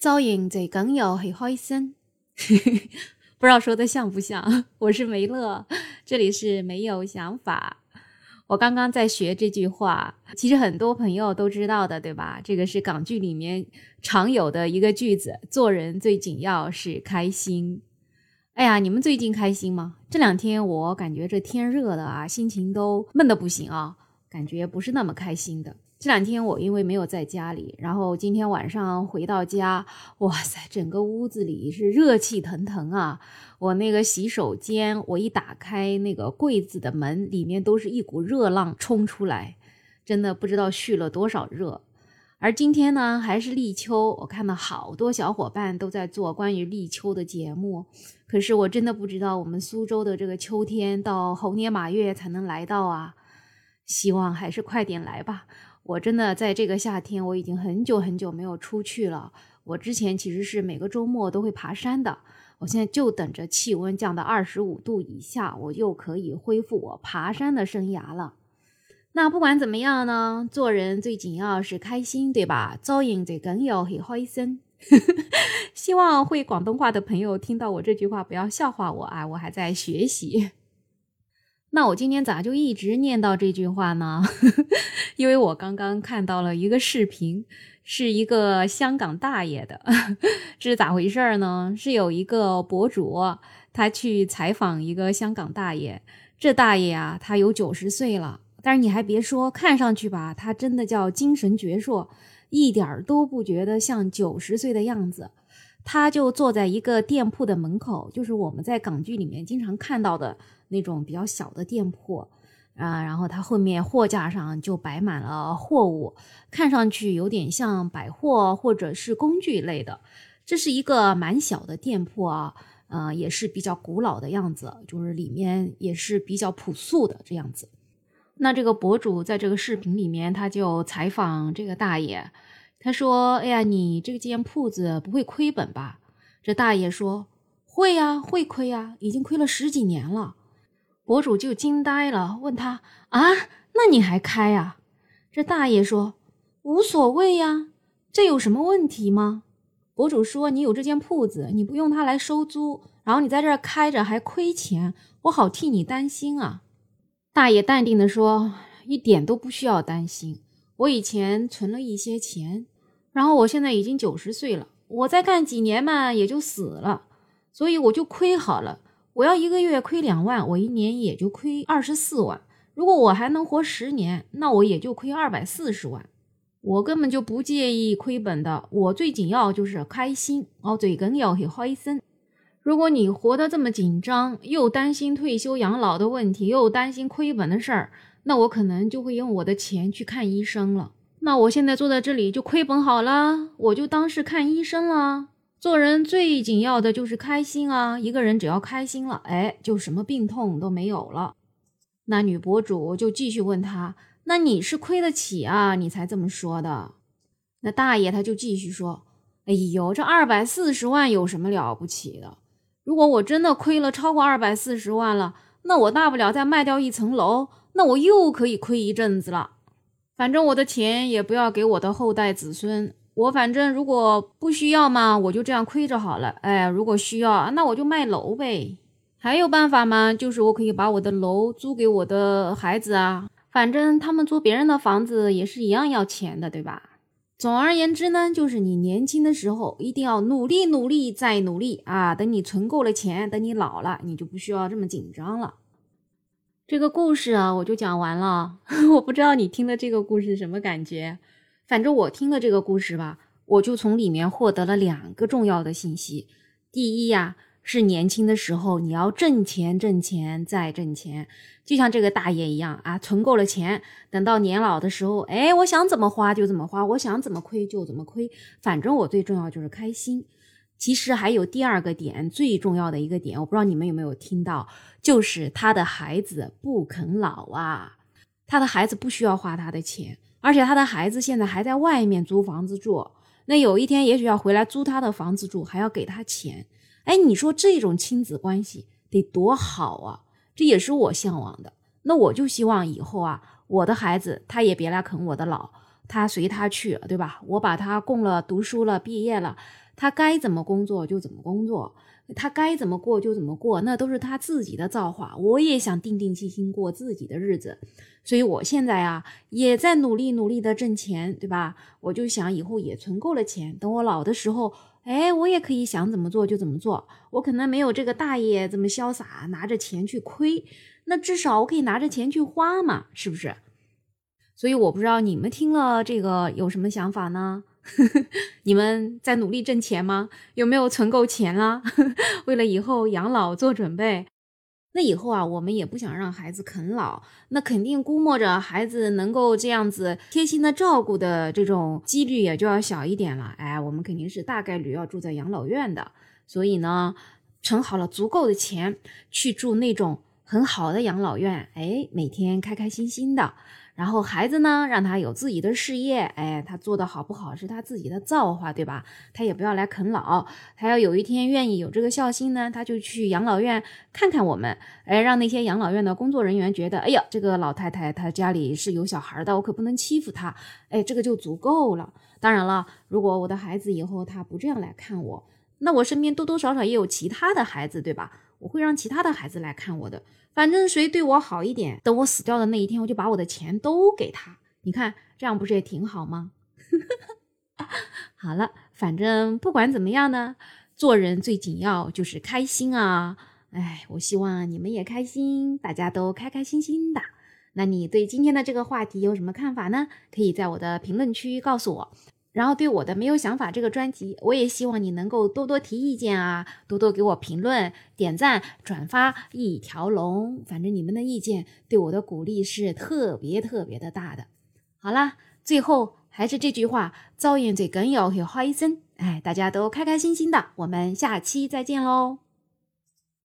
噪音最更要开心，不知道说的像不像？我是梅乐，这里是没有想法。我刚刚在学这句话，其实很多朋友都知道的，对吧？这个是港剧里面常有的一个句子，做人最紧要是开心。哎呀，你们最近开心吗？这两天我感觉这天热了啊，心情都闷得不行啊。感觉不是那么开心的。这两天我因为没有在家里，然后今天晚上回到家，哇塞，整个屋子里是热气腾腾啊！我那个洗手间，我一打开那个柜子的门，里面都是一股热浪冲出来，真的不知道蓄了多少热。而今天呢，还是立秋，我看到好多小伙伴都在做关于立秋的节目，可是我真的不知道我们苏州的这个秋天到猴年马月才能来到啊！希望还是快点来吧！我真的在这个夏天，我已经很久很久没有出去了。我之前其实是每个周末都会爬山的，我现在就等着气温降到二十五度以下，我又可以恢复我爬山的生涯了。那不管怎么样呢，做人最紧要是开心，对吧？做人最更要是开心。希望会广东话的朋友听到我这句话不要笑话我啊，我还在学习。那我今天咋就一直念到这句话呢？因为我刚刚看到了一个视频，是一个香港大爷的，这 是咋回事呢？是有一个博主他去采访一个香港大爷，这大爷啊，他有九十岁了，但是你还别说，看上去吧，他真的叫精神矍铄，一点都不觉得像九十岁的样子。他就坐在一个店铺的门口，就是我们在港剧里面经常看到的那种比较小的店铺，啊，然后他后面货架上就摆满了货物，看上去有点像百货或者是工具类的。这是一个蛮小的店铺啊，呃，也是比较古老的样子，就是里面也是比较朴素的这样子。那这个博主在这个视频里面，他就采访这个大爷。他说：“哎呀，你这间铺子不会亏本吧？”这大爷说：“会呀，会亏呀，已经亏了十几年了。”博主就惊呆了，问他：“啊，那你还开啊？”这大爷说：“无所谓呀，这有什么问题吗？”博主说：“你有这间铺子，你不用它来收租，然后你在这儿开着还亏钱，我好替你担心啊。”大爷淡定地说：“一点都不需要担心。”我以前存了一些钱，然后我现在已经九十岁了，我再干几年嘛也就死了，所以我就亏好了。我要一个月亏两万，我一年也就亏二十四万。如果我还能活十年，那我也就亏二百四十万。我根本就不介意亏本的，我最紧要就是开心哦，最紧要开心。如果你活得这么紧张，又担心退休养老的问题，又担心亏本的事儿。那我可能就会用我的钱去看医生了。那我现在坐在这里就亏本好了，我就当是看医生了。做人最紧要的就是开心啊！一个人只要开心了，哎，就什么病痛都没有了。那女博主就继续问他：“那你是亏得起啊，你才这么说的？”那大爷他就继续说：“哎呦，这二百四十万有什么了不起的？如果我真的亏了超过二百四十万了。”那我大不了再卖掉一层楼，那我又可以亏一阵子了。反正我的钱也不要给我的后代子孙，我反正如果不需要嘛，我就这样亏着好了。哎，如果需要，那我就卖楼呗。还有办法吗？就是我可以把我的楼租给我的孩子啊，反正他们租别人的房子也是一样要钱的，对吧？总而言之呢，就是你年轻的时候一定要努力、努力、再努力啊！等你存够了钱，等你老了，你就不需要这么紧张了。这个故事啊，我就讲完了。我不知道你听的这个故事什么感觉，反正我听的这个故事吧，我就从里面获得了两个重要的信息。第一呀。是年轻的时候，你要挣钱、挣钱再挣钱，就像这个大爷一样啊！存够了钱，等到年老的时候，哎，我想怎么花就怎么花，我想怎么亏就怎么亏，反正我最重要就是开心。其实还有第二个点，最重要的一个点，我不知道你们有没有听到，就是他的孩子不肯老啊，他的孩子不需要花他的钱，而且他的孩子现在还在外面租房子住，那有一天也许要回来租他的房子住，还要给他钱。哎，你说这种亲子关系得多好啊！这也是我向往的。那我就希望以后啊，我的孩子他也别来啃我的老，他随他去，对吧？我把他供了读书了，毕业了，他该怎么工作就怎么工作，他该怎么过就怎么过，那都是他自己的造化。我也想定定心心过自己的日子，所以我现在啊也在努力努力的挣钱，对吧？我就想以后也存够了钱，等我老的时候。哎，我也可以想怎么做就怎么做。我可能没有这个大爷这么潇洒，拿着钱去亏。那至少我可以拿着钱去花嘛，是不是？所以我不知道你们听了这个有什么想法呢？你们在努力挣钱吗？有没有存够钱啊？为了以后养老做准备？那以后啊，我们也不想让孩子啃老，那肯定估摸着孩子能够这样子贴心的照顾的这种几率也就要小一点了。哎，我们肯定是大概率要住在养老院的，所以呢，存好了足够的钱，去住那种很好的养老院，哎，每天开开心心的。然后孩子呢，让他有自己的事业，哎，他做得好不好是他自己的造化，对吧？他也不要来啃老，他要有一天愿意有这个孝心呢，他就去养老院看看我们，哎，让那些养老院的工作人员觉得，哎呀，这个老太太她家里是有小孩的，我可不能欺负她，哎，这个就足够了。当然了，如果我的孩子以后他不这样来看我，那我身边多多少少也有其他的孩子，对吧？我会让其他的孩子来看我的，反正谁对我好一点，等我死掉的那一天，我就把我的钱都给他。你看，这样不是也挺好吗？好了，反正不管怎么样呢，做人最紧要就是开心啊！哎，我希望你们也开心，大家都开开心心的。那你对今天的这个话题有什么看法呢？可以在我的评论区告诉我。然后对我的没有想法这个专辑，我也希望你能够多多提意见啊，多多给我评论、点赞、转发，一条龙。反正你们的意见对我的鼓励是特别特别的大的。好啦，最后还是这句话：造音最梗要好医生。哎，大家都开开心心的，我们下期再见喽。